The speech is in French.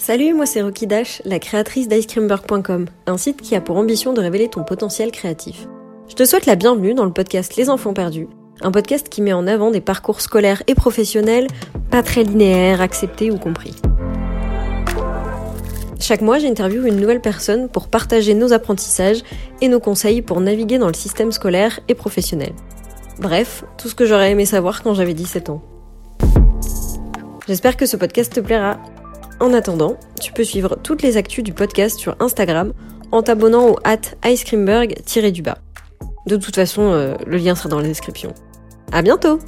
Salut, moi c'est Rocky Dash, la créatrice d'icecreamberg.com, un site qui a pour ambition de révéler ton potentiel créatif. Je te souhaite la bienvenue dans le podcast Les Enfants Perdus, un podcast qui met en avant des parcours scolaires et professionnels pas très linéaires, acceptés ou compris. Chaque mois, j'interviewe une nouvelle personne pour partager nos apprentissages et nos conseils pour naviguer dans le système scolaire et professionnel. Bref, tout ce que j'aurais aimé savoir quand j'avais 17 ans. J'espère que ce podcast te plaira. En attendant, tu peux suivre toutes les actus du podcast sur Instagram en t'abonnant au at icecreamberg-du-bas. De toute façon, euh, le lien sera dans la description. À bientôt!